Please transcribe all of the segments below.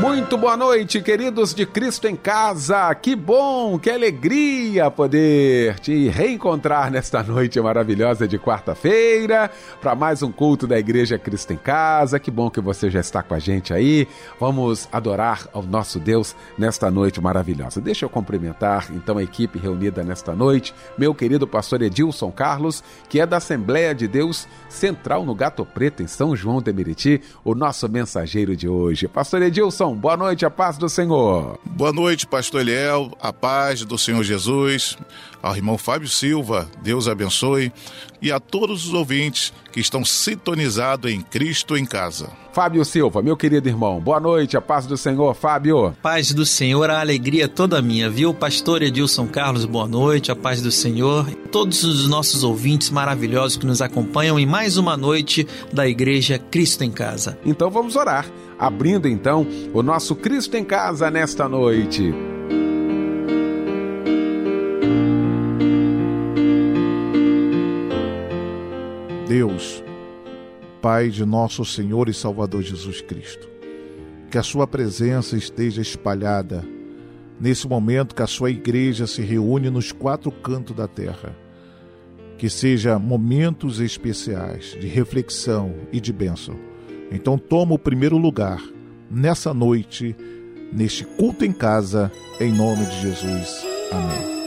Muito boa noite, queridos de Cristo em Casa. Que bom, que alegria poder te reencontrar nesta noite maravilhosa de quarta-feira para mais um culto da Igreja Cristo em Casa. Que bom que você já está com a gente aí. Vamos adorar ao nosso Deus nesta noite maravilhosa. Deixa eu cumprimentar então a equipe reunida nesta noite, meu querido pastor Edilson Carlos, que é da Assembleia de Deus Central no Gato Preto, em São João de Meriti, o nosso mensageiro de hoje. Pastor Edilson, boa noite, a paz do Senhor. Boa noite, pastor Eliel, a paz do Senhor Jesus, ao irmão Fábio Silva, Deus abençoe, e a todos os ouvintes que estão sintonizados em Cristo em casa. Fábio Silva, meu querido irmão, boa noite, a paz do Senhor, Fábio. Paz do Senhor, a alegria toda minha, viu? Pastor Edilson Carlos, boa noite, a paz do Senhor. Todos os nossos ouvintes maravilhosos que nos acompanham em mais uma noite da Igreja Cristo em Casa. Então vamos orar abrindo então o nosso Cristo em Casa nesta noite. Deus, Pai de nosso Senhor e Salvador Jesus Cristo, que a Sua presença esteja espalhada nesse momento que a Sua igreja se reúne nos quatro cantos da terra. Que seja momentos especiais de reflexão e de bênção então toma o primeiro lugar nessa noite, neste culto em casa, em nome de Jesus. Amém.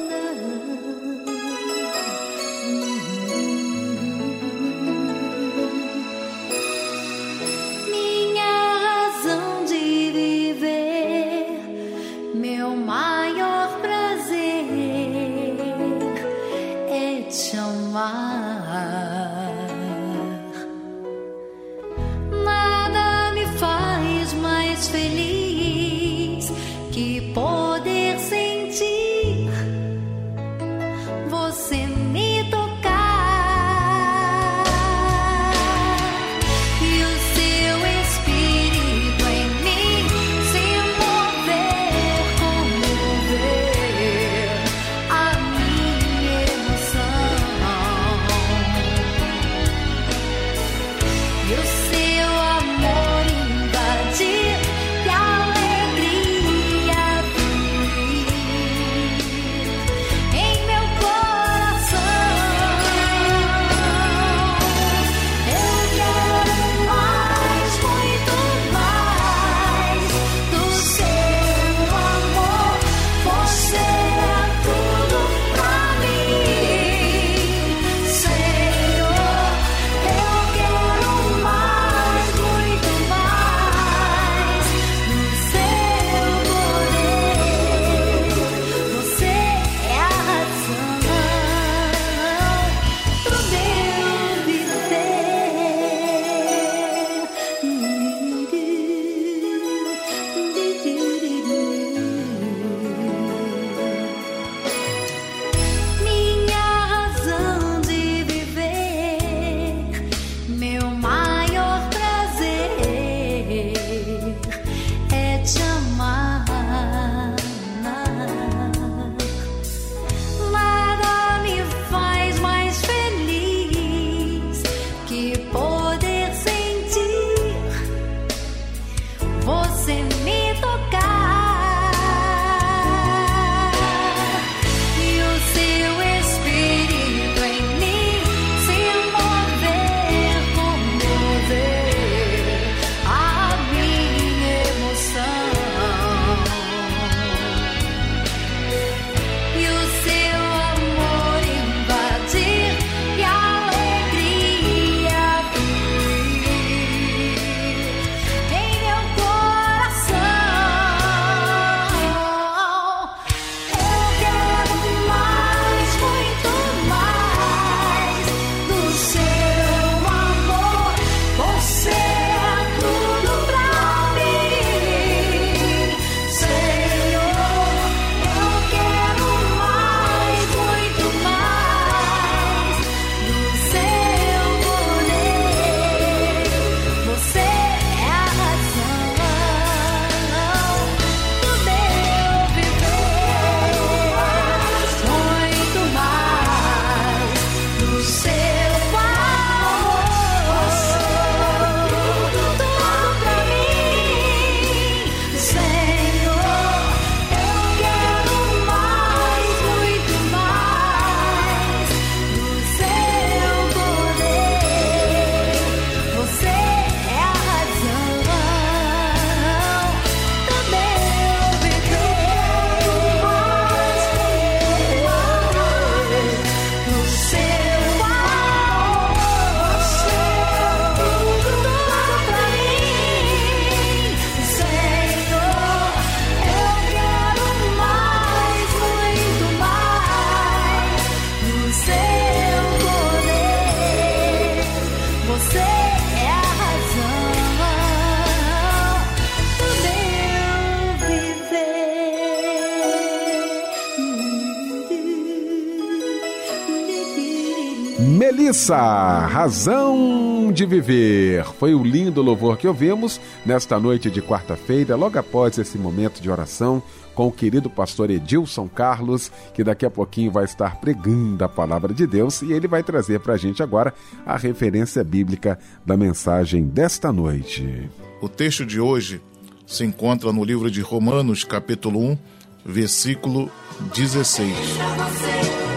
Melissa, Razão de Viver. Foi o lindo louvor que ouvimos nesta noite de quarta-feira, logo após esse momento de oração com o querido pastor Edilson Carlos, que daqui a pouquinho vai estar pregando a palavra de Deus e ele vai trazer para a gente agora a referência bíblica da mensagem desta noite. O texto de hoje se encontra no livro de Romanos, capítulo 1, versículo 16.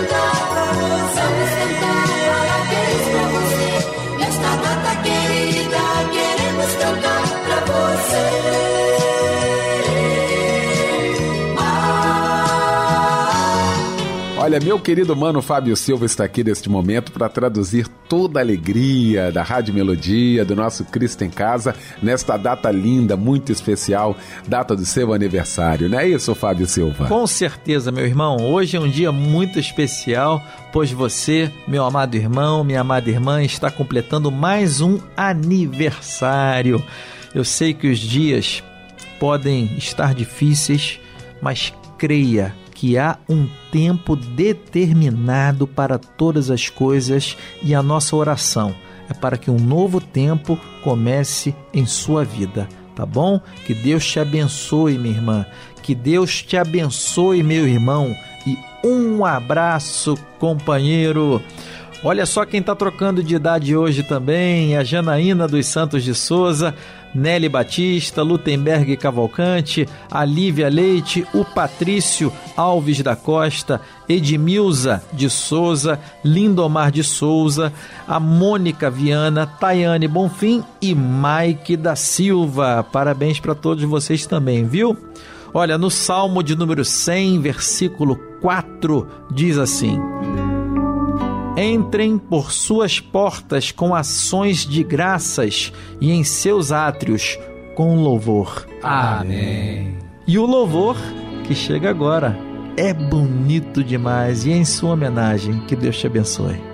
Nesta data querida, queremos Olha, meu querido mano Fábio Silva está aqui neste momento para traduzir toda a alegria da Rádio Melodia, do nosso Cristo em Casa, nesta data linda, muito especial, data do seu aniversário. Não é isso, Fábio Silva? Com certeza, meu irmão. Hoje é um dia muito especial, pois você, meu amado irmão, minha amada irmã, está completando mais um aniversário. Eu sei que os dias podem estar difíceis, mas creia que há um tempo determinado para todas as coisas e a nossa oração é para que um novo tempo comece em sua vida, tá bom? Que Deus te abençoe, minha irmã. Que Deus te abençoe, meu irmão. E um abraço, companheiro. Olha só quem está trocando de idade hoje também, a Janaína dos Santos de Souza. Nelly Batista, Lutemberg Cavalcante, a Lívia Leite, o Patrício Alves da Costa, Edmilza de Souza, Lindomar de Souza, a Mônica Viana, Tayane Bonfim e Mike da Silva. Parabéns para todos vocês também, viu? Olha, no Salmo de número 100, versículo 4, diz assim: Entrem por suas portas com ações de graças e em seus átrios com louvor. Amém. E o louvor que chega agora é bonito demais e é em sua homenagem que Deus te abençoe.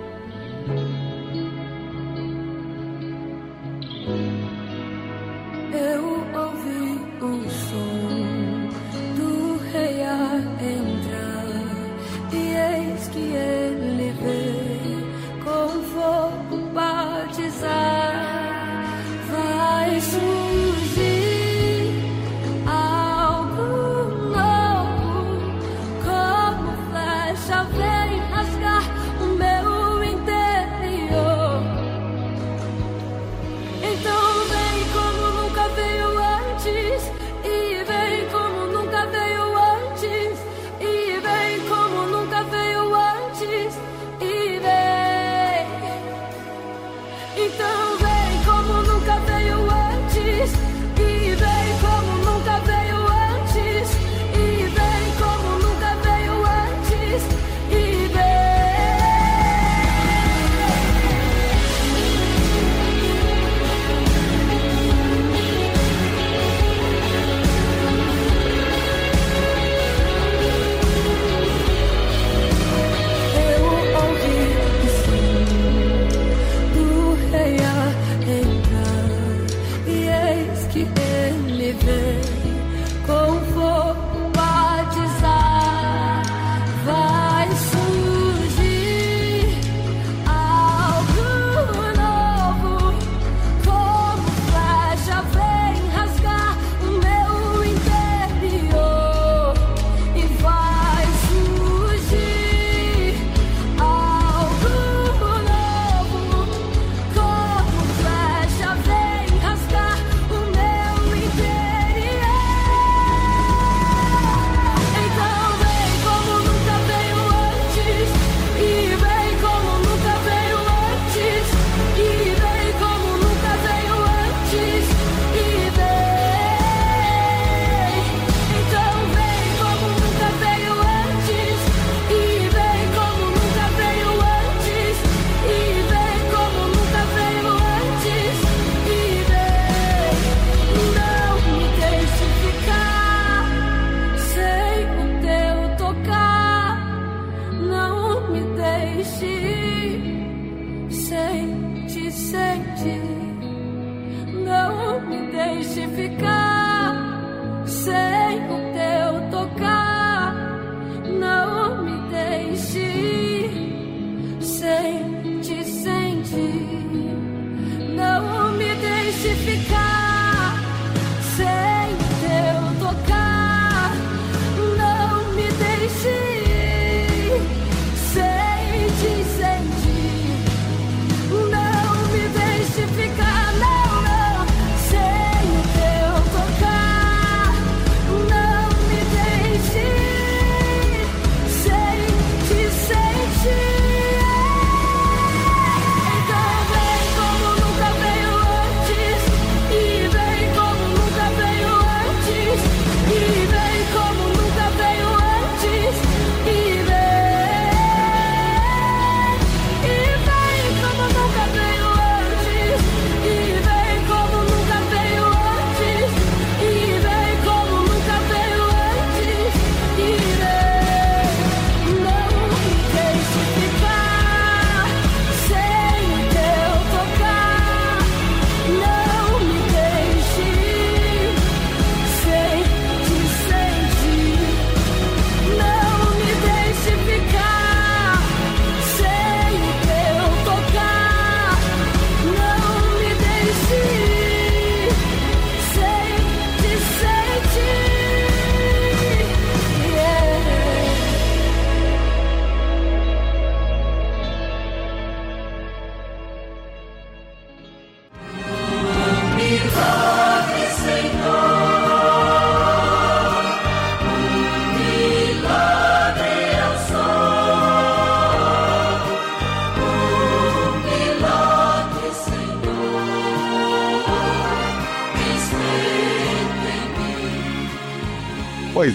o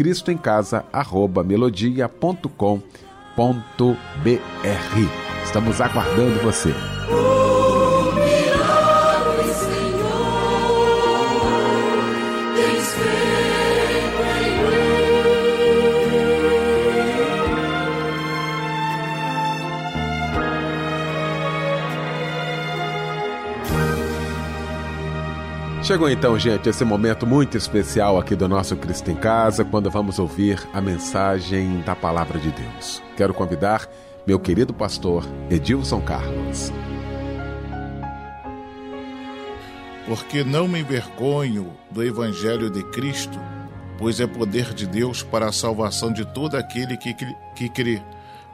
cristoemcasa@melodia.com.br. Estamos aguardando você. Chegou então, gente, esse momento muito especial aqui do nosso Cristo em Casa, quando vamos ouvir a mensagem da Palavra de Deus. Quero convidar meu querido pastor Edilson Carlos. Porque não me envergonho do Evangelho de Cristo, pois é poder de Deus para a salvação de todo aquele que, que crê,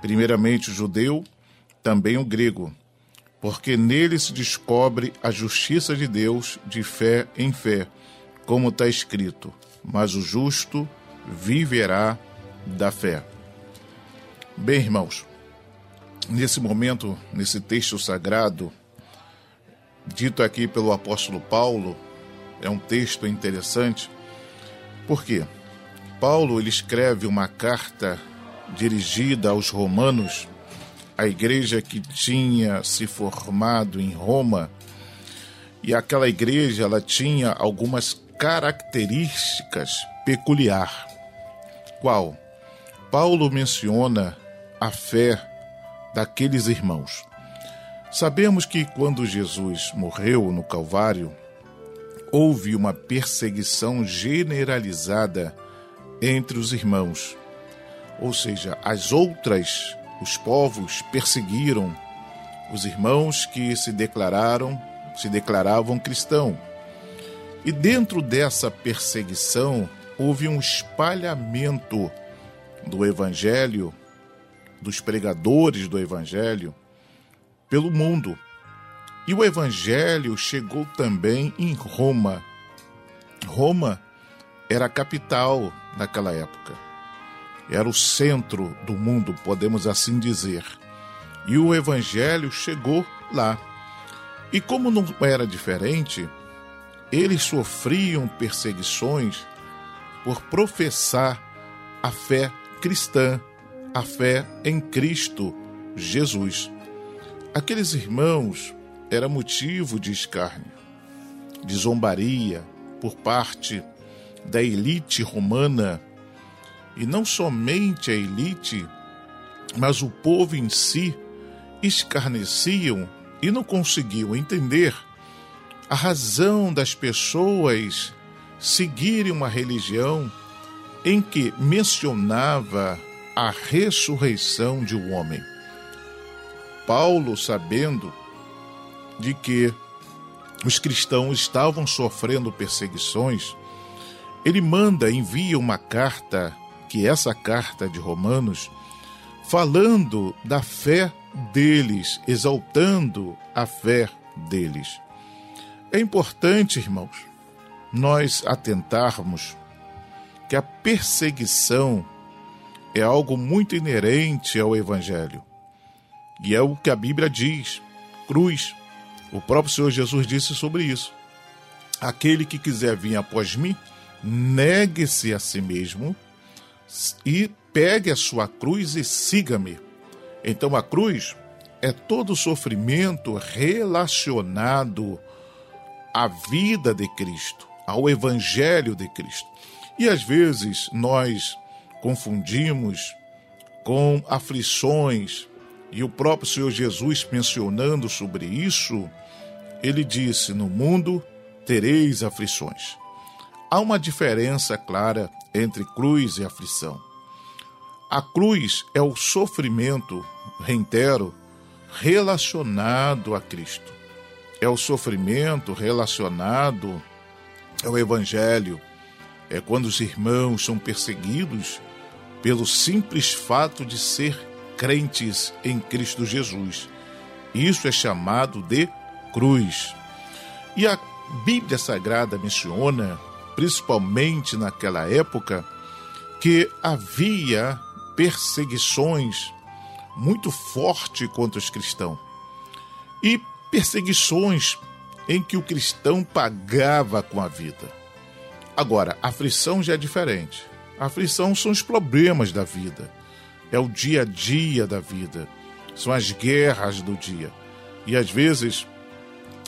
primeiramente o judeu, também o grego porque nele se descobre a justiça de Deus de fé em fé, como está escrito: Mas o justo viverá da fé. Bem, irmãos, nesse momento, nesse texto sagrado, dito aqui pelo apóstolo Paulo, é um texto interessante, porque Paulo ele escreve uma carta dirigida aos romanos a igreja que tinha se formado em Roma, e aquela igreja ela tinha algumas características peculiar. Qual? Paulo menciona a fé daqueles irmãos. Sabemos que quando Jesus morreu no Calvário, houve uma perseguição generalizada entre os irmãos. Ou seja, as outras os povos perseguiram os irmãos que se declararam, se declaravam cristão. E dentro dessa perseguição houve um espalhamento do evangelho, dos pregadores do evangelho pelo mundo. E o evangelho chegou também em Roma. Roma era a capital naquela época era o centro do mundo, podemos assim dizer. E o evangelho chegou lá. E como não era diferente, eles sofriam perseguições por professar a fé cristã, a fé em Cristo Jesus. Aqueles irmãos era motivo de escárnio, de zombaria por parte da elite romana e não somente a elite, mas o povo em si escarneciam e não conseguiam entender a razão das pessoas seguirem uma religião em que mencionava a ressurreição de um homem. Paulo, sabendo de que os cristãos estavam sofrendo perseguições, ele manda, envia uma carta que essa carta de Romanos, falando da fé deles, exaltando a fé deles. É importante, irmãos, nós atentarmos que a perseguição é algo muito inerente ao Evangelho. E é o que a Bíblia diz: cruz. O próprio Senhor Jesus disse sobre isso. Aquele que quiser vir após mim, negue-se a si mesmo, e pegue a sua cruz e siga-me. Então a cruz é todo sofrimento relacionado à vida de Cristo, ao evangelho de Cristo. E às vezes nós confundimos com aflições, e o próprio Senhor Jesus mencionando sobre isso, ele disse: No mundo tereis aflições. Há uma diferença clara entre cruz e aflição. A cruz é o sofrimento, reitero, relacionado a Cristo. É o sofrimento relacionado ao Evangelho. É quando os irmãos são perseguidos pelo simples fato de ser crentes em Cristo Jesus. Isso é chamado de cruz. E a Bíblia Sagrada menciona, principalmente naquela época, que havia perseguições muito fortes contra os cristãos. E perseguições em que o cristão pagava com a vida. Agora, a aflição já é diferente. A aflição são os problemas da vida, é o dia a dia da vida, são as guerras do dia. E às vezes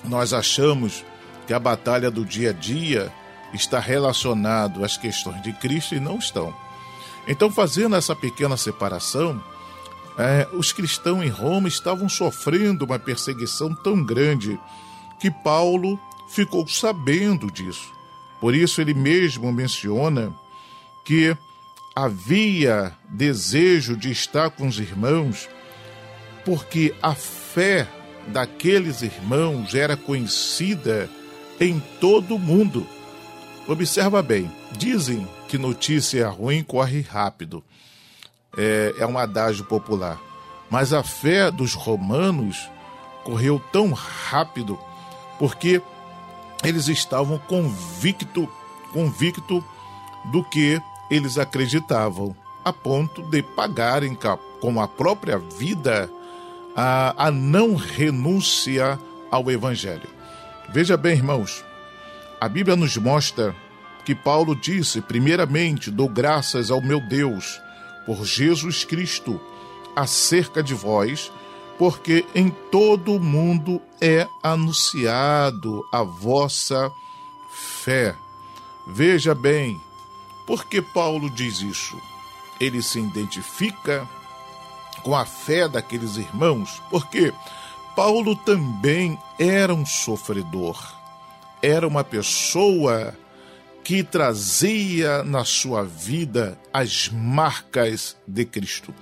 nós achamos que a batalha do dia a dia está relacionado às questões de Cristo e não estão. Então, fazendo essa pequena separação, é, os cristãos em Roma estavam sofrendo uma perseguição tão grande que Paulo ficou sabendo disso. Por isso, ele mesmo menciona que havia desejo de estar com os irmãos, porque a fé daqueles irmãos era conhecida em todo o mundo. Observa bem, dizem que notícia ruim corre rápido. É, é um adágio popular. Mas a fé dos romanos correu tão rápido porque eles estavam convicto, convicto do que eles acreditavam, a ponto de pagarem com a própria vida a, a não renúncia ao Evangelho. Veja bem, irmãos, a Bíblia nos mostra que Paulo disse: primeiramente, dou graças ao meu Deus por Jesus Cristo acerca de vós, porque em todo o mundo é anunciado a vossa fé. Veja bem, por que Paulo diz isso? Ele se identifica com a fé daqueles irmãos, porque Paulo também era um sofredor, era uma pessoa que trazia na sua vida as marcas de Cristo.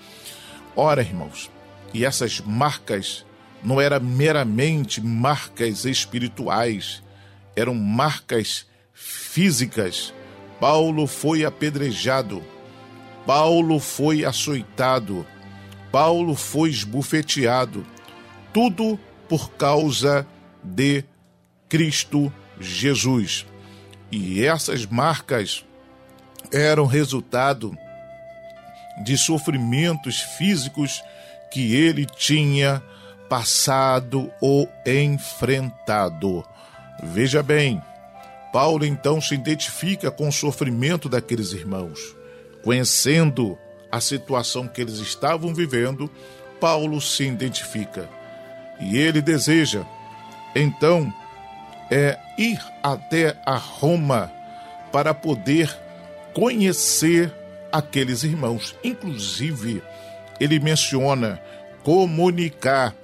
Ora, irmãos, e essas marcas não eram meramente marcas espirituais, eram marcas físicas. Paulo foi apedrejado, Paulo foi açoitado, Paulo foi esbufeteado, tudo por causa de Cristo Jesus. E essas marcas eram resultado de sofrimentos físicos que ele tinha passado ou enfrentado. Veja bem, Paulo então se identifica com o sofrimento daqueles irmãos. Conhecendo a situação que eles estavam vivendo, Paulo se identifica. E ele deseja, então, é ir até a Roma para poder conhecer aqueles irmãos. Inclusive, ele menciona comunicar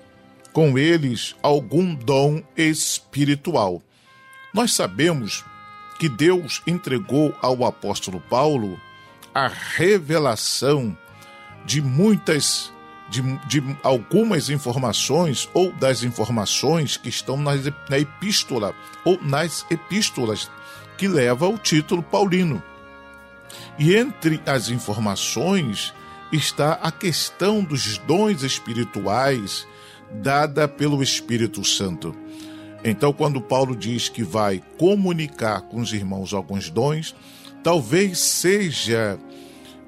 com eles algum dom espiritual. Nós sabemos que Deus entregou ao apóstolo Paulo a revelação de muitas, de, de algumas informações ou das informações que estão nas, na epístola ou nas epístolas que leva o título paulino. E entre as informações está a questão dos dons espirituais dada pelo Espírito Santo. Então, quando Paulo diz que vai comunicar com os irmãos alguns dons, talvez seja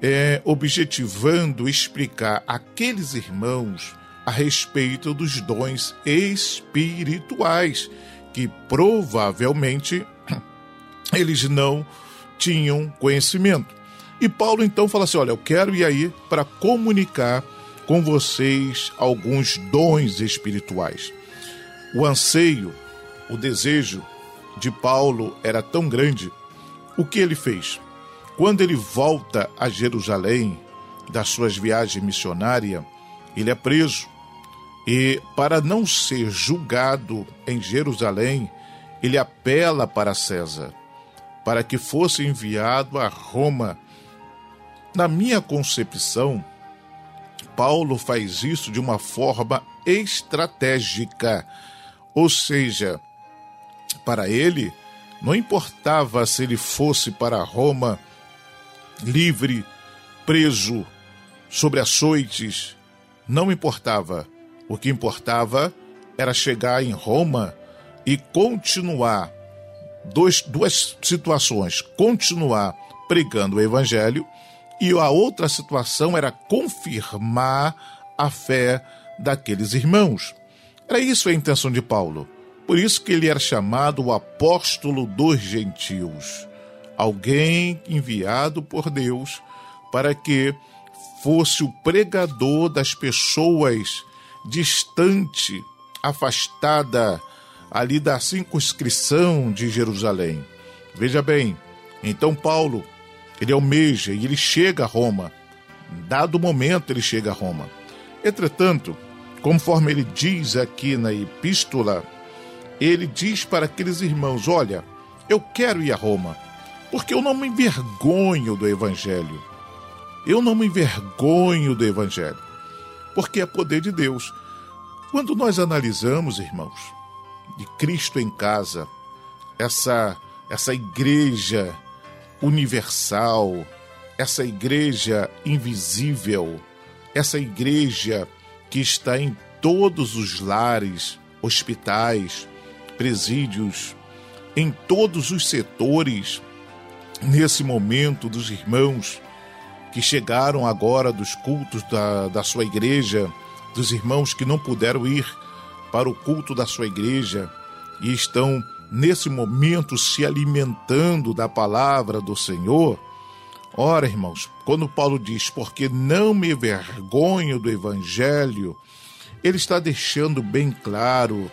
é, objetivando explicar aqueles irmãos a respeito dos dons espirituais, que provavelmente eles não tinham conhecimento. E Paulo então fala assim: Olha, eu quero ir aí para comunicar com vocês alguns dons espirituais. O anseio o desejo de Paulo era tão grande, o que ele fez? Quando ele volta a Jerusalém das suas viagens missionárias, ele é preso. E para não ser julgado em Jerusalém, ele apela para César, para que fosse enviado a Roma. Na minha concepção, Paulo faz isso de uma forma estratégica, ou seja, para ele, não importava se ele fosse para Roma livre, preso, sobre açoites, não importava. O que importava era chegar em Roma e continuar dois, duas situações: continuar pregando o evangelho e a outra situação era confirmar a fé daqueles irmãos. Era isso a intenção de Paulo. Por isso que ele era chamado o apóstolo dos gentios, alguém enviado por Deus para que fosse o pregador das pessoas distante, afastada ali da circunscrição de Jerusalém. Veja bem, então Paulo, ele almeja e ele chega a Roma. Dado momento, ele chega a Roma. Entretanto, conforme ele diz aqui na epístola, ele diz para aqueles irmãos: Olha, eu quero ir a Roma, porque eu não me envergonho do Evangelho. Eu não me envergonho do Evangelho, porque é poder de Deus. Quando nós analisamos, irmãos, de Cristo em casa, essa, essa igreja universal, essa igreja invisível, essa igreja que está em todos os lares, hospitais, presídios, em todos os setores, nesse momento dos irmãos que chegaram agora dos cultos da, da sua igreja, dos irmãos que não puderam ir para o culto da sua igreja e estão nesse momento se alimentando da palavra do Senhor. Ora, irmãos, quando Paulo diz, porque não me vergonho do evangelho, ele está deixando bem claro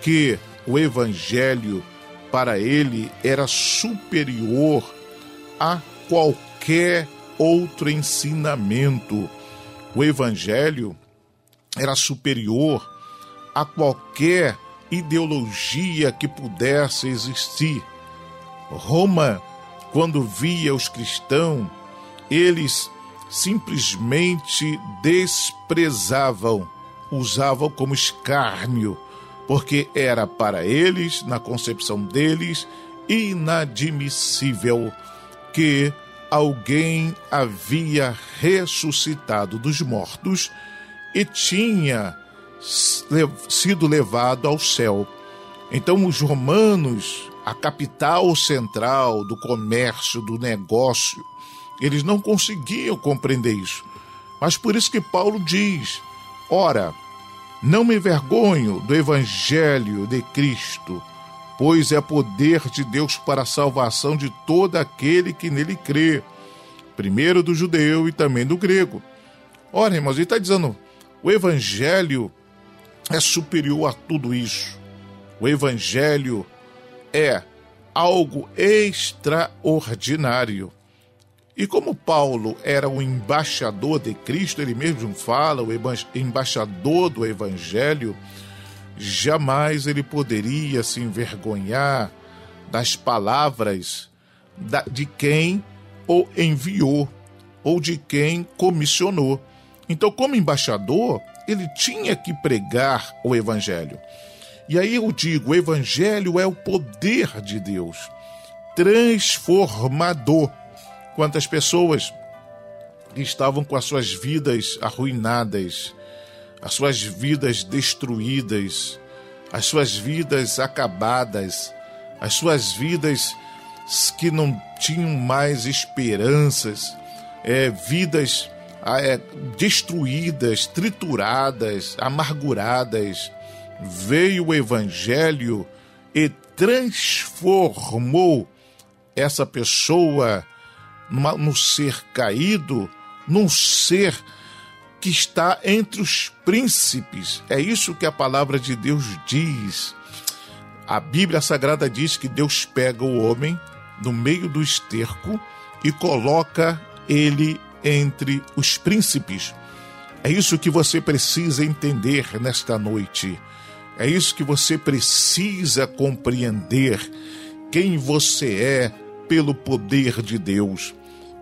que o evangelho para ele era superior a qualquer outro ensinamento. O evangelho era superior a qualquer ideologia que pudesse existir. Roma, quando via os cristãos, eles simplesmente desprezavam, usavam como escárnio porque era para eles, na concepção deles, inadmissível que alguém havia ressuscitado dos mortos e tinha sido levado ao céu. Então, os romanos, a capital central do comércio, do negócio, eles não conseguiam compreender isso. Mas por isso que Paulo diz: ora, não me envergonho do Evangelho de Cristo, pois é poder de Deus para a salvação de todo aquele que nele crê, primeiro do judeu e também do grego. Ora, irmãos, ele está dizendo: o Evangelho é superior a tudo isso. O Evangelho é algo extraordinário. E como Paulo era o embaixador de Cristo, ele mesmo fala, o embaixador do Evangelho, jamais ele poderia se envergonhar das palavras de quem o enviou ou de quem comissionou. Então, como embaixador, ele tinha que pregar o Evangelho. E aí eu digo: o Evangelho é o poder de Deus, transformador Quantas pessoas estavam com as suas vidas arruinadas, as suas vidas destruídas, as suas vidas acabadas, as suas vidas que não tinham mais esperanças, é, vidas é, destruídas, trituradas, amarguradas. Veio o Evangelho e transformou essa pessoa no ser caído, num ser que está entre os príncipes. É isso que a palavra de Deus diz. A Bíblia Sagrada diz que Deus pega o homem no meio do esterco e coloca ele entre os príncipes. É isso que você precisa entender nesta noite. É isso que você precisa compreender. Quem você é pelo poder de Deus.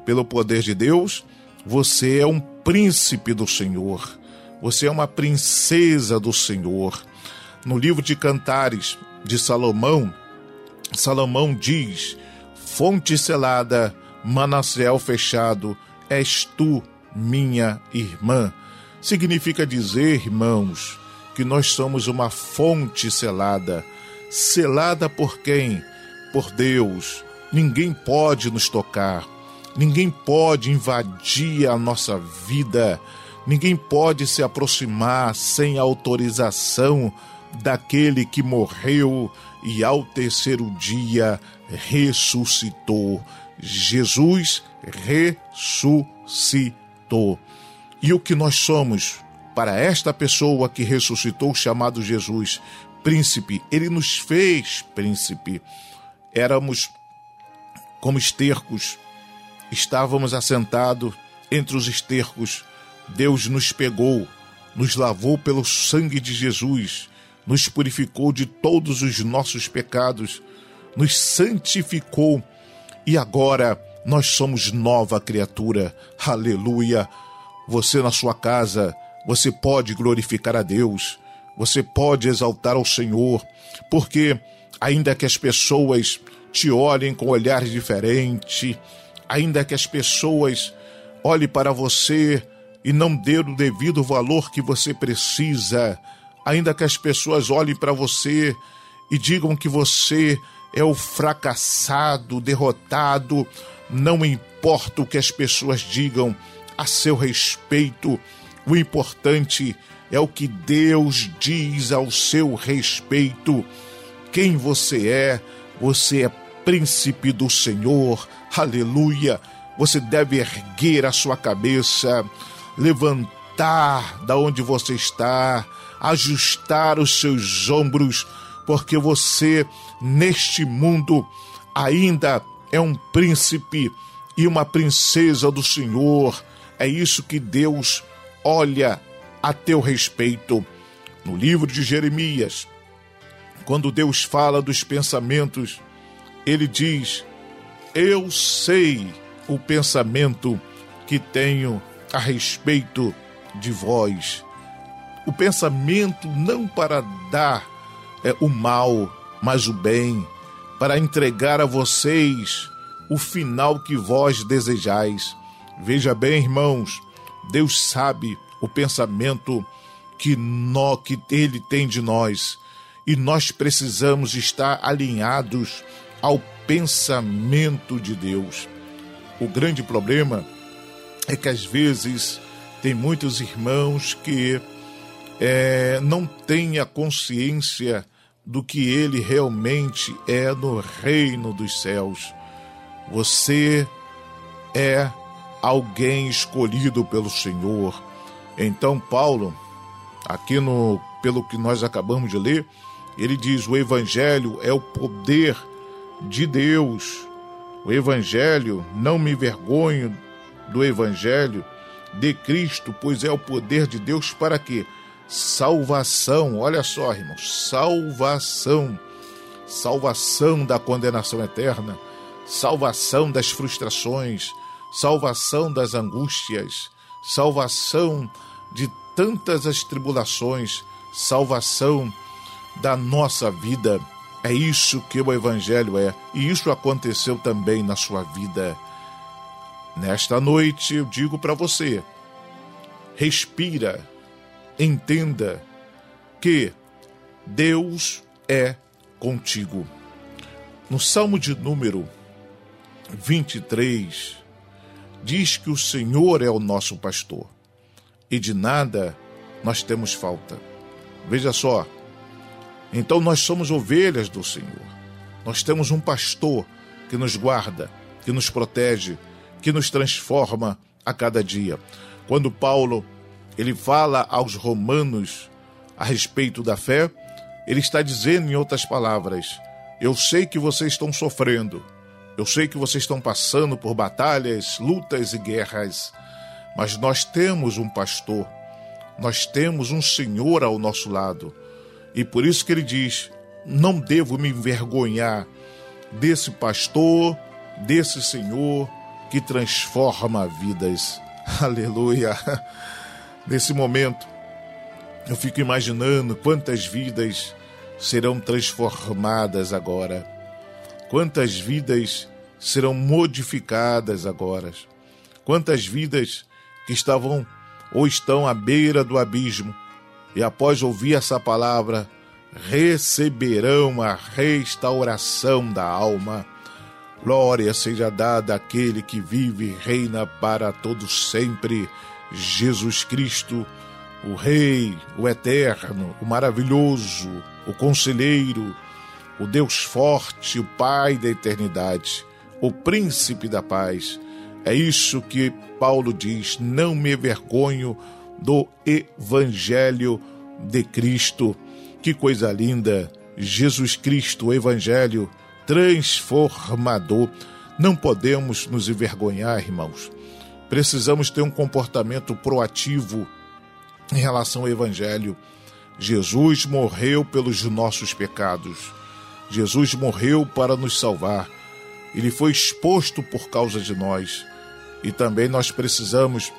Pelo poder de Deus, você é um príncipe do Senhor. Você é uma princesa do Senhor. No livro de Cantares de Salomão, Salomão diz: Fonte selada, manancial fechado, és tu, minha irmã. Significa dizer, irmãos, que nós somos uma fonte selada. Selada por quem? Por Deus. Ninguém pode nos tocar. Ninguém pode invadir a nossa vida. Ninguém pode se aproximar sem autorização daquele que morreu e ao terceiro dia ressuscitou. Jesus ressuscitou. E o que nós somos para esta pessoa que ressuscitou, chamado Jesus, príncipe, ele nos fez príncipe. Éramos como estercos, estávamos assentados entre os estercos. Deus nos pegou, nos lavou pelo sangue de Jesus, nos purificou de todos os nossos pecados, nos santificou e agora nós somos nova criatura. Aleluia! Você na sua casa, você pode glorificar a Deus, você pode exaltar ao Senhor, porque ainda que as pessoas te olhem com olhares diferentes, ainda que as pessoas olhem para você e não dê o devido valor que você precisa, ainda que as pessoas olhem para você e digam que você é o fracassado, derrotado, não importa o que as pessoas digam a seu respeito, o importante é o que Deus diz ao seu respeito. Quem você é? Você é príncipe do Senhor. Aleluia. Você deve erguer a sua cabeça, levantar da onde você está, ajustar os seus ombros, porque você neste mundo ainda é um príncipe e uma princesa do Senhor. É isso que Deus olha a teu respeito. No livro de Jeremias, quando Deus fala dos pensamentos, ele diz: Eu sei o pensamento que tenho a respeito de vós. O pensamento não para dar é, o mal, mas o bem, para entregar a vocês o final que vós desejais. Veja bem, irmãos, Deus sabe o pensamento que, nó, que Ele tem de nós e nós precisamos estar alinhados ao pensamento de Deus. O grande problema é que às vezes tem muitos irmãos que é, não têm a consciência do que ele realmente é no reino dos céus. Você é alguém escolhido pelo Senhor. Então Paulo, aqui no pelo que nós acabamos de ler, ele diz: "O evangelho é o poder de Deus. O evangelho, não me vergonho do evangelho de Cristo, pois é o poder de Deus para que salvação, olha só, irmãos, salvação, salvação da condenação eterna, salvação das frustrações, salvação das angústias, salvação de tantas as tribulações, salvação da nossa vida. É isso que o Evangelho é, e isso aconteceu também na sua vida. Nesta noite eu digo para você: respira, entenda que Deus é contigo. No Salmo de número 23, diz que o Senhor é o nosso pastor e de nada nós temos falta. Veja só, então nós somos ovelhas do Senhor. Nós temos um pastor que nos guarda, que nos protege, que nos transforma a cada dia. Quando Paulo ele fala aos romanos a respeito da fé, ele está dizendo em outras palavras: Eu sei que vocês estão sofrendo, Eu sei que vocês estão passando por batalhas, lutas e guerras, mas nós temos um pastor, nós temos um Senhor ao nosso lado. E por isso que ele diz: não devo me envergonhar desse pastor, desse Senhor que transforma vidas. Aleluia! Nesse momento, eu fico imaginando quantas vidas serão transformadas agora, quantas vidas serão modificadas agora, quantas vidas que estavam ou estão à beira do abismo e após ouvir essa palavra receberão a restauração da alma. Glória seja dada àquele que vive e reina para todos sempre, Jesus Cristo, o Rei, o Eterno, o Maravilhoso, o Conselheiro, o Deus Forte, o Pai da eternidade, o Príncipe da Paz. É isso que Paulo diz: não me vergonho do Evangelho de Cristo. Que coisa linda! Jesus Cristo, o Evangelho transformador. Não podemos nos envergonhar, irmãos. Precisamos ter um comportamento proativo em relação ao Evangelho. Jesus morreu pelos nossos pecados. Jesus morreu para nos salvar. Ele foi exposto por causa de nós. E também nós precisamos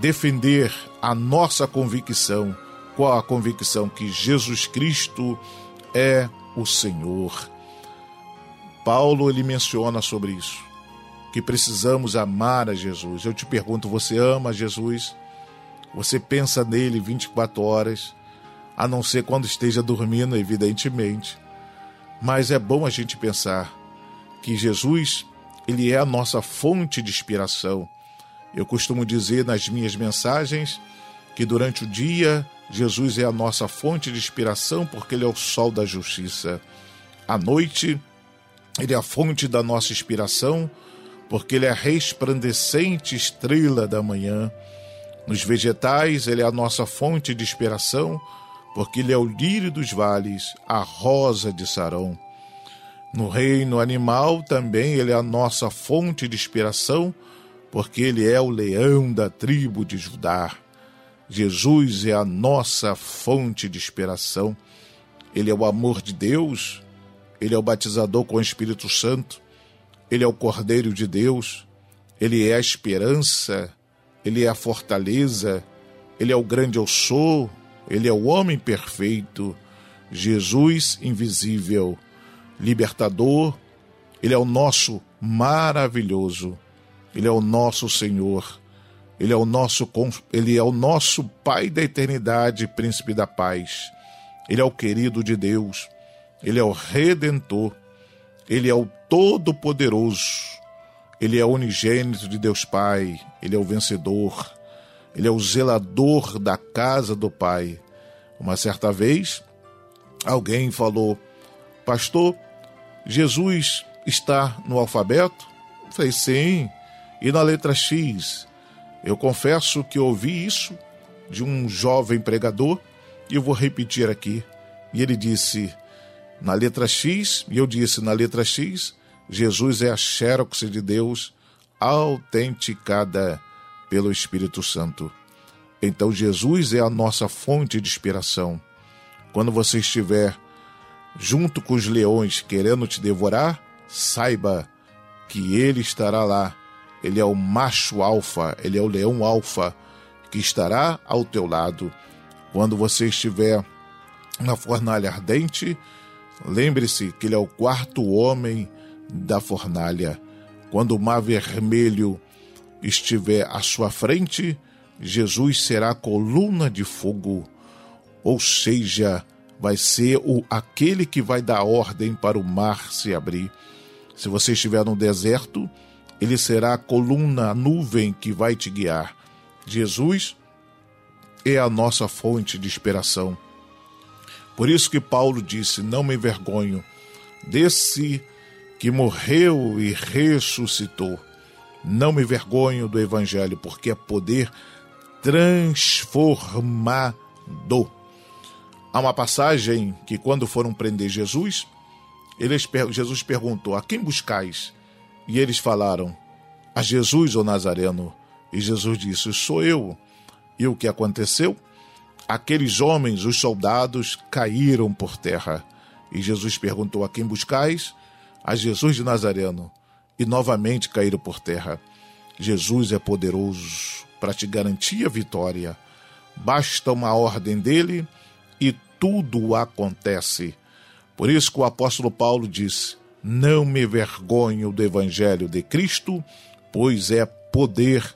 defender a nossa convicção qual a convicção que Jesus Cristo é o Senhor. Paulo ele menciona sobre isso, que precisamos amar a Jesus. Eu te pergunto, você ama Jesus? Você pensa nele 24 horas, a não ser quando esteja dormindo, evidentemente. Mas é bom a gente pensar que Jesus, ele é a nossa fonte de inspiração. Eu costumo dizer nas minhas mensagens que durante o dia Jesus é a nossa fonte de inspiração porque Ele é o sol da justiça. À noite, Ele é a fonte da nossa inspiração porque Ele é a resplandecente estrela da manhã. Nos vegetais, Ele é a nossa fonte de inspiração porque Ele é o lírio dos vales, a rosa de Sarão. No reino animal também Ele é a nossa fonte de inspiração porque Ele é o leão da tribo de Judá. Jesus é a nossa fonte de inspiração. Ele é o amor de Deus, ele é o batizador com o Espírito Santo, ele é o Cordeiro de Deus, ele é a esperança, ele é a fortaleza, ele é o grande eu sou, ele é o homem perfeito, Jesus invisível, libertador, ele é o nosso maravilhoso, ele é o nosso Senhor. Ele é o nosso ele é o nosso Pai da eternidade, príncipe da paz. Ele é o querido de Deus. Ele é o redentor. Ele é o todo-poderoso. Ele é unigênito de Deus Pai. Ele é o vencedor. Ele é o zelador da casa do Pai. Uma certa vez, alguém falou: Pastor, Jesus está no alfabeto? Eu falei: Sim. E na letra X? Eu confesso que ouvi isso de um jovem pregador e eu vou repetir aqui. E ele disse na letra X, e eu disse na letra X, Jesus é a xerox de Deus autenticada pelo Espírito Santo. Então Jesus é a nossa fonte de inspiração. Quando você estiver junto com os leões querendo te devorar, saiba que ele estará lá ele é o macho alfa, ele é o leão alfa que estará ao teu lado. Quando você estiver na fornalha ardente, lembre-se que ele é o quarto homem da fornalha. Quando o mar vermelho estiver à sua frente, Jesus será coluna de fogo, ou seja, vai ser o aquele que vai dar ordem para o mar se abrir. Se você estiver no deserto, ele será a coluna, a nuvem que vai te guiar. Jesus é a nossa fonte de inspiração. Por isso que Paulo disse: Não me envergonho desse que morreu e ressuscitou. Não me envergonho do Evangelho, porque é poder transformador. Há uma passagem que, quando foram prender Jesus, Jesus perguntou: A quem buscais? E eles falaram: A Jesus, o Nazareno. E Jesus disse: Sou eu. E o que aconteceu? Aqueles homens, os soldados, caíram por terra. E Jesus perguntou: A quem buscais? A Jesus de Nazareno. E novamente caíram por terra. Jesus é poderoso para te garantir a vitória. Basta uma ordem dele e tudo acontece. Por isso que o apóstolo Paulo disse: Não me vergonho do evangelho de Cristo, pois é poder,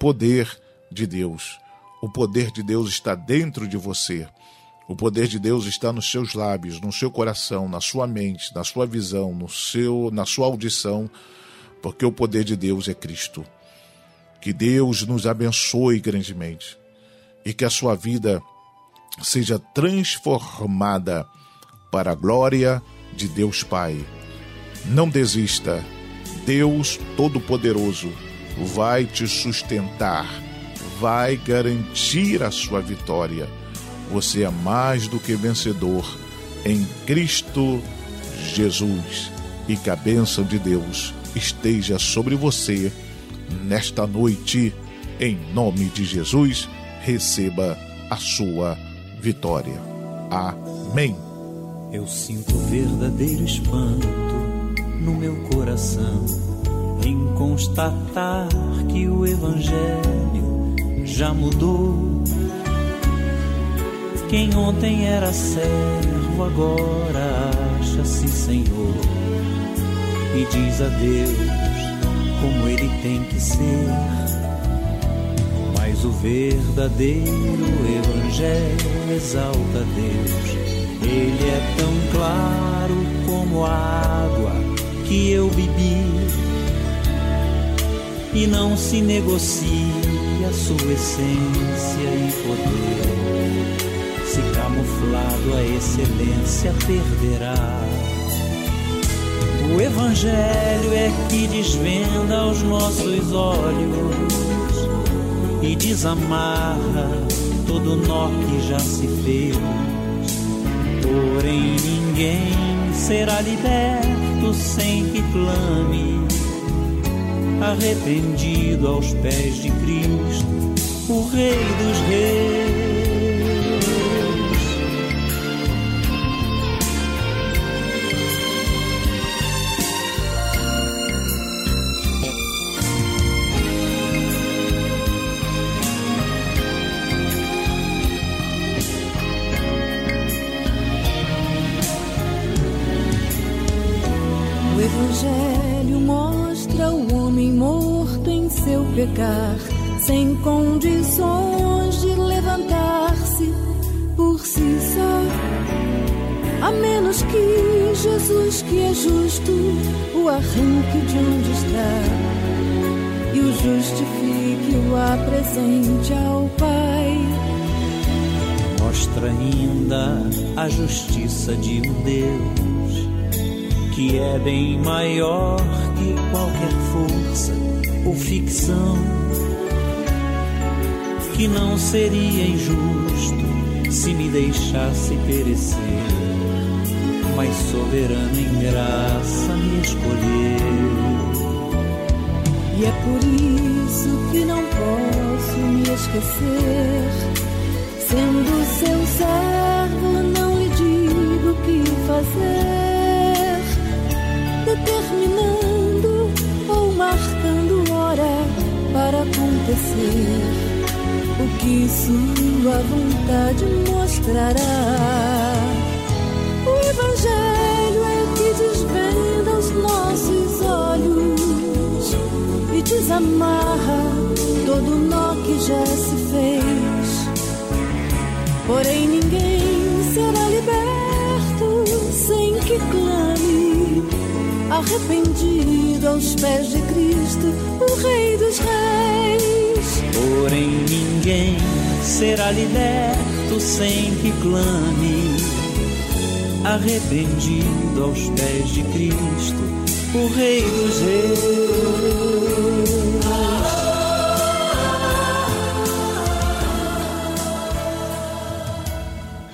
poder de Deus. O poder de Deus está dentro de você. O poder de Deus está nos seus lábios, no seu coração, na sua mente, na sua visão, no seu, na sua audição, porque o poder de Deus é Cristo. Que Deus nos abençoe grandemente e que a sua vida seja transformada para a glória de Deus Pai. Não desista. Deus Todo-Poderoso vai te sustentar, vai garantir a sua vitória. Você é mais do que vencedor em Cristo Jesus. E que a bênção de Deus esteja sobre você nesta noite. Em nome de Jesus, receba a sua vitória. Amém. Eu sinto verdadeiro espanto no meu coração em constatar que o Evangelho já mudou. Quem ontem era servo agora acha-se Senhor e diz a Deus como ele tem que ser. Mas o verdadeiro Evangelho exalta Deus ele é tão claro como a água que eu bebi. E não se negocia sua essência e poder. Se camuflado a excelência perderá. O Evangelho é que desvenda aos nossos olhos e desamarra todo nó que já se fez Porém, ninguém será liberto sem que clame, arrependido aos pés de Cristo, o Rei dos Reis. Condições de levantar-se por si só. A menos que Jesus, que é justo, o arranque de onde está e o justifique, o apresente ao Pai. Mostra ainda a justiça de um Deus que é bem maior que qualquer força ou ficção, que não seria injusto se me deixasse perecer, mas soberano em graça me escolheu. E é por isso que não posso me esquecer, sendo seu servo, não lhe digo o que fazer, determinando ou marcando hora para acontecer que sua vontade mostrará. O Evangelho é que desvenda os nossos olhos e desamarra todo o nó que já se fez. Porém, ninguém será liberto sem que clame arrependido aos pés de Cristo, o Rei dos Reis. Porém, ninguém será liberto sem que clame, arrependido aos pés de Cristo, o Rei dos Reis.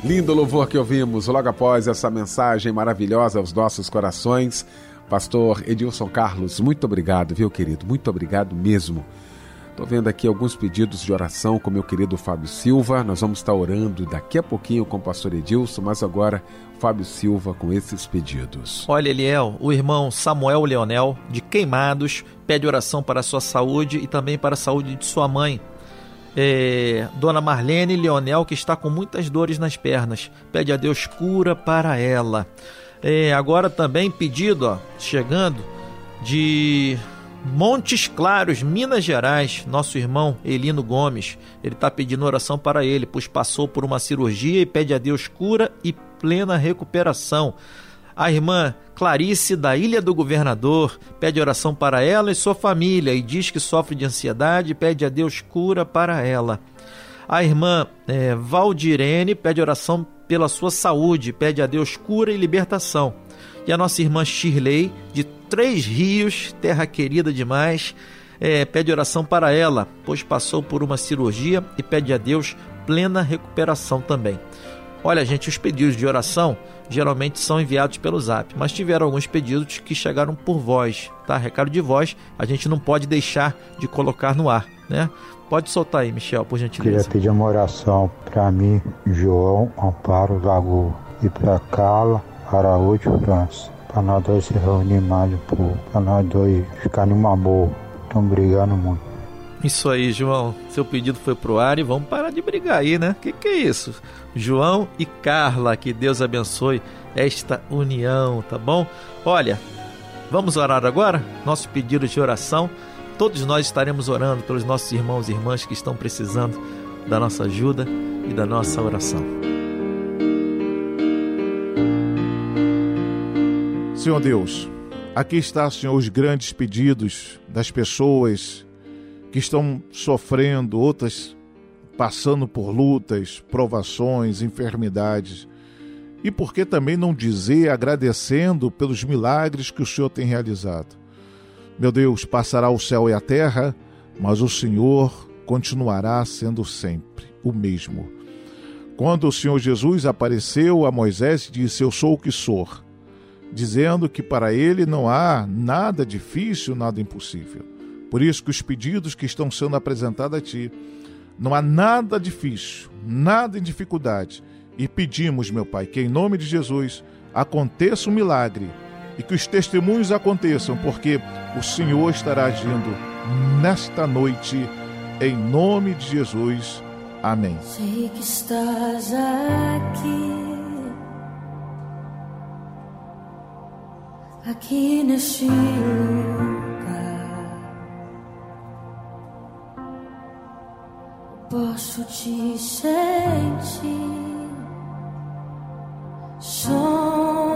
Lindo louvor que ouvimos logo após essa mensagem maravilhosa aos nossos corações Pastor Edilson Carlos, muito obrigado, viu, querido? Muito obrigado mesmo. Estou vendo aqui alguns pedidos de oração com meu querido Fábio Silva. Nós vamos estar orando daqui a pouquinho com o pastor Edilson, mas agora Fábio Silva com esses pedidos. Olha, Eliel, o irmão Samuel Leonel, de Queimados, pede oração para a sua saúde e também para a saúde de sua mãe. É, Dona Marlene Leonel, que está com muitas dores nas pernas, pede a Deus cura para ela. É, agora também pedido, ó, chegando, de Montes Claros, Minas Gerais, nosso irmão Elino Gomes. Ele está pedindo oração para ele, pois passou por uma cirurgia e pede a Deus cura e plena recuperação. A irmã Clarice, da Ilha do Governador, pede oração para ela e sua família e diz que sofre de ansiedade e pede a Deus cura para ela. A irmã é, Valdirene pede oração pela sua saúde, pede a Deus cura e libertação. E a nossa irmã Shirley, de Três Rios, terra querida demais, é, pede oração para ela, pois passou por uma cirurgia e pede a Deus plena recuperação também. Olha, gente, os pedidos de oração geralmente são enviados pelo zap, mas tiveram alguns pedidos que chegaram por voz, tá? Recado de voz, a gente não pode deixar de colocar no ar, né? Pode soltar aí, Michel, por gentileza. Queria pedir uma oração para mim, João Amparo Lagoa, e para Carla Araújo França, para nós dois se reunir mais um pouco, nós dois ficar numa boa. Estamos brigando muito. Isso aí, João. Seu pedido foi pro ar e vamos parar de brigar aí, né? Que que é isso? João e Carla, que Deus abençoe esta união, tá bom? Olha, vamos orar agora? Nosso pedido de oração. Todos nós estaremos orando pelos nossos irmãos e irmãs que estão precisando da nossa ajuda e da nossa oração. Senhor Deus, aqui está, Senhor, os grandes pedidos das pessoas que estão sofrendo, outras passando por lutas, provações, enfermidades. E por que também não dizer agradecendo pelos milagres que o Senhor tem realizado? Meu Deus, passará o céu e a terra, mas o Senhor continuará sendo sempre o mesmo. Quando o Senhor Jesus apareceu a Moisés, disse: Eu sou o que sou, dizendo que para ele não há nada difícil, nada impossível. Por isso que os pedidos que estão sendo apresentados a ti, não há nada difícil, nada em dificuldade. E pedimos, meu Pai, que em nome de Jesus aconteça um milagre e que os testemunhos aconteçam, porque o Senhor estará agindo nesta noite, em nome de Jesus. Amém. Sei que estás aqui, aqui neste lugar. Posso te sentir. Sonda-me.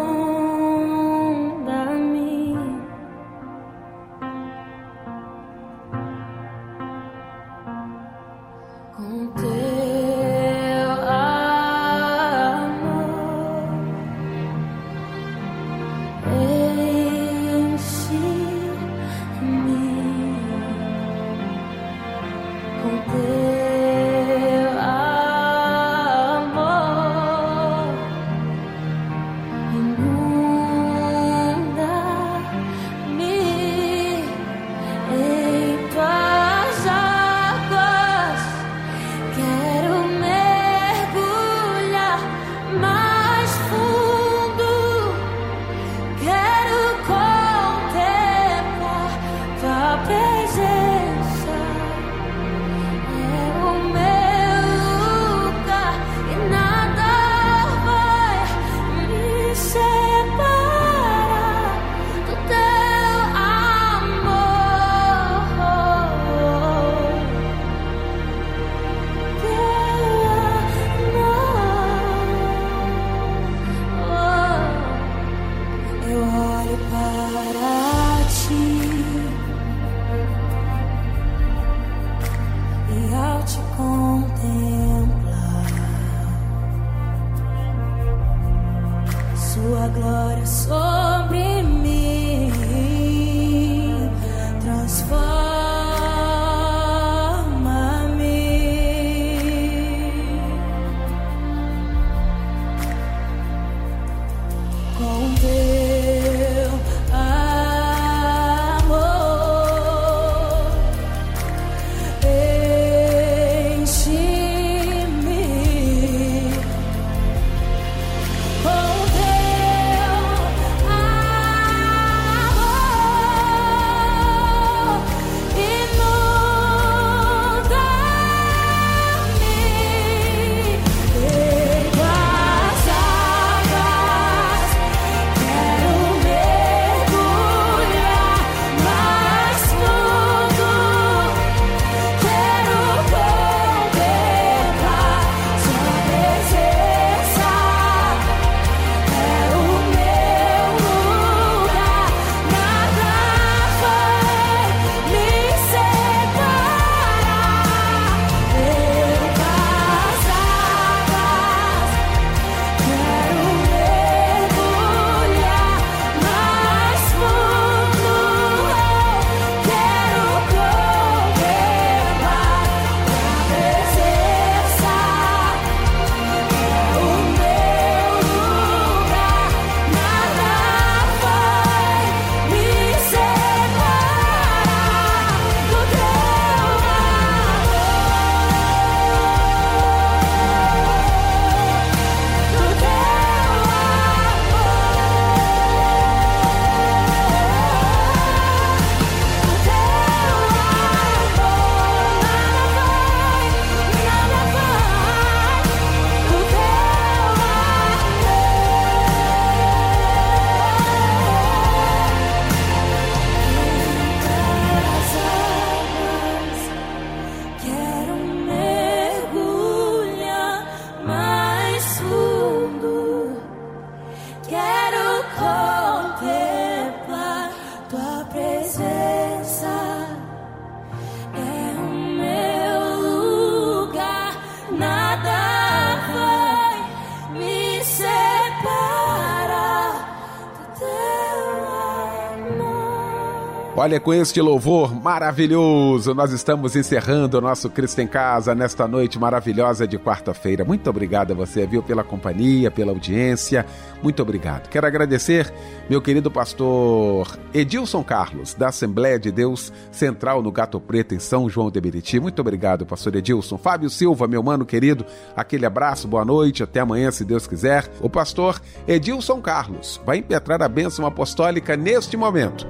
Olha, com este louvor maravilhoso, nós estamos encerrando o nosso Cristo em Casa nesta noite maravilhosa de quarta-feira. Muito obrigado a você, viu, pela companhia, pela audiência. Muito obrigado. Quero agradecer meu querido pastor Edilson Carlos, da Assembleia de Deus Central no Gato Preto, em São João de Meriti. Muito obrigado, pastor Edilson. Fábio Silva, meu mano querido, aquele abraço, boa noite, até amanhã, se Deus quiser. O pastor Edilson Carlos vai impetrar a bênção apostólica neste momento.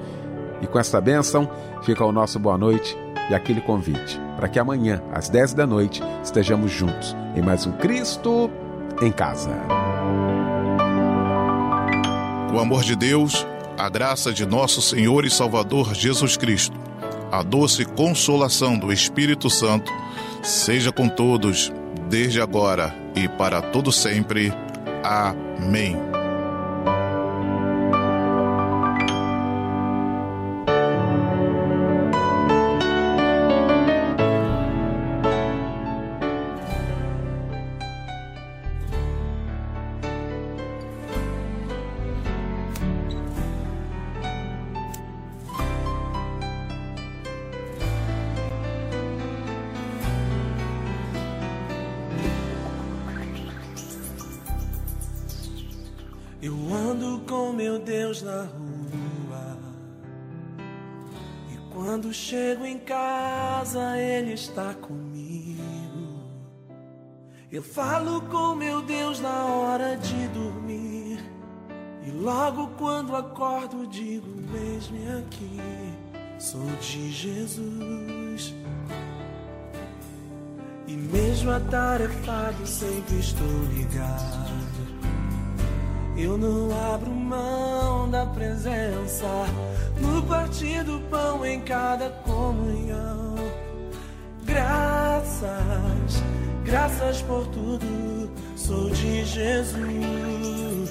E com esta bênção, fica o nosso boa noite e aquele convite para que amanhã, às 10 da noite, estejamos juntos em mais um Cristo em Casa. O amor de Deus, a graça de nosso Senhor e Salvador Jesus Cristo, a doce consolação do Espírito Santo, seja com todos, desde agora e para todo sempre. Amém. Eu falo com meu Deus na hora de dormir. E logo quando acordo, digo: Eis-me aqui, sou de Jesus. E mesmo atarefado, sempre estou ligado. Eu não abro mão da presença no partir do pão em cada comunhão. Graças, graças por tudo, sou de Jesus.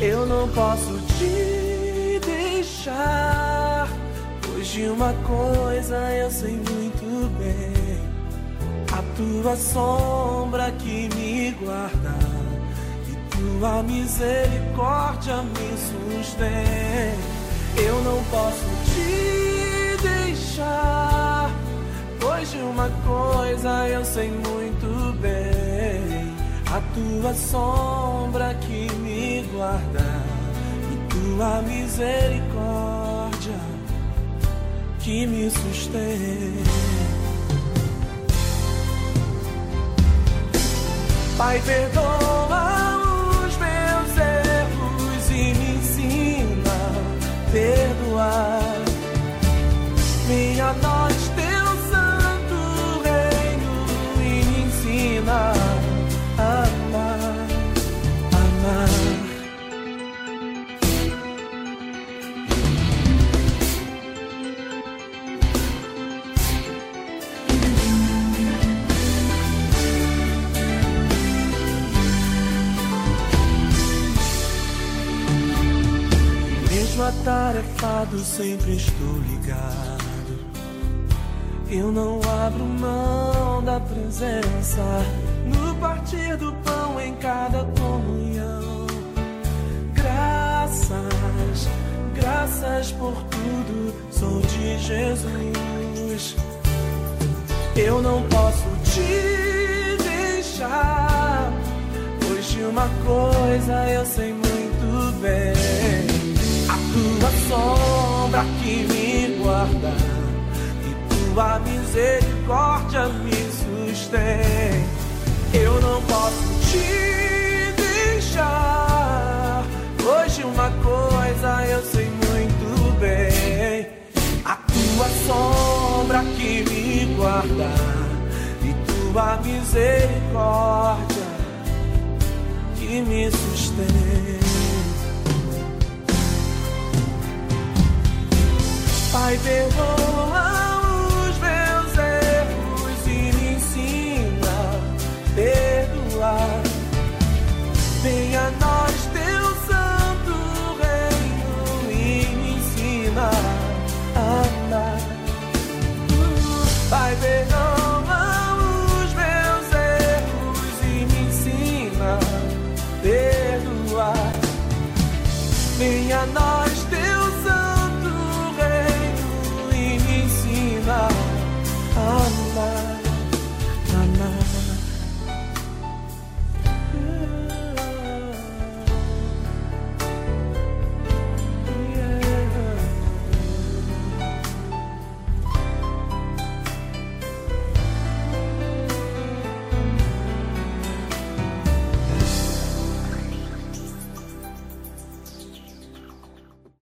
Eu não posso te deixar, pois de uma coisa eu sei muito bem: a tua sombra que me guarda tua misericórdia me sustém. Eu não posso te deixar, de uma coisa eu sei muito bem: a tua sombra que me guarda e tua misericórdia que me sustém. Pai, perdoa os meus erros e me ensina a perdoar. Atarefado, sempre estou ligado. Eu não abro mão da presença no partir do pão em cada comunhão. Graças, graças por tudo, sou de Jesus. Eu não posso te deixar, pois de uma coisa eu sei muito bem. Tua sombra que me guarda e tua misericórdia me sustém. Eu não posso te deixar. Hoje uma coisa eu sei muito bem. A tua sombra que me guarda e tua misericórdia que me sustém. Pai, perdoa os meus erros e me ensina.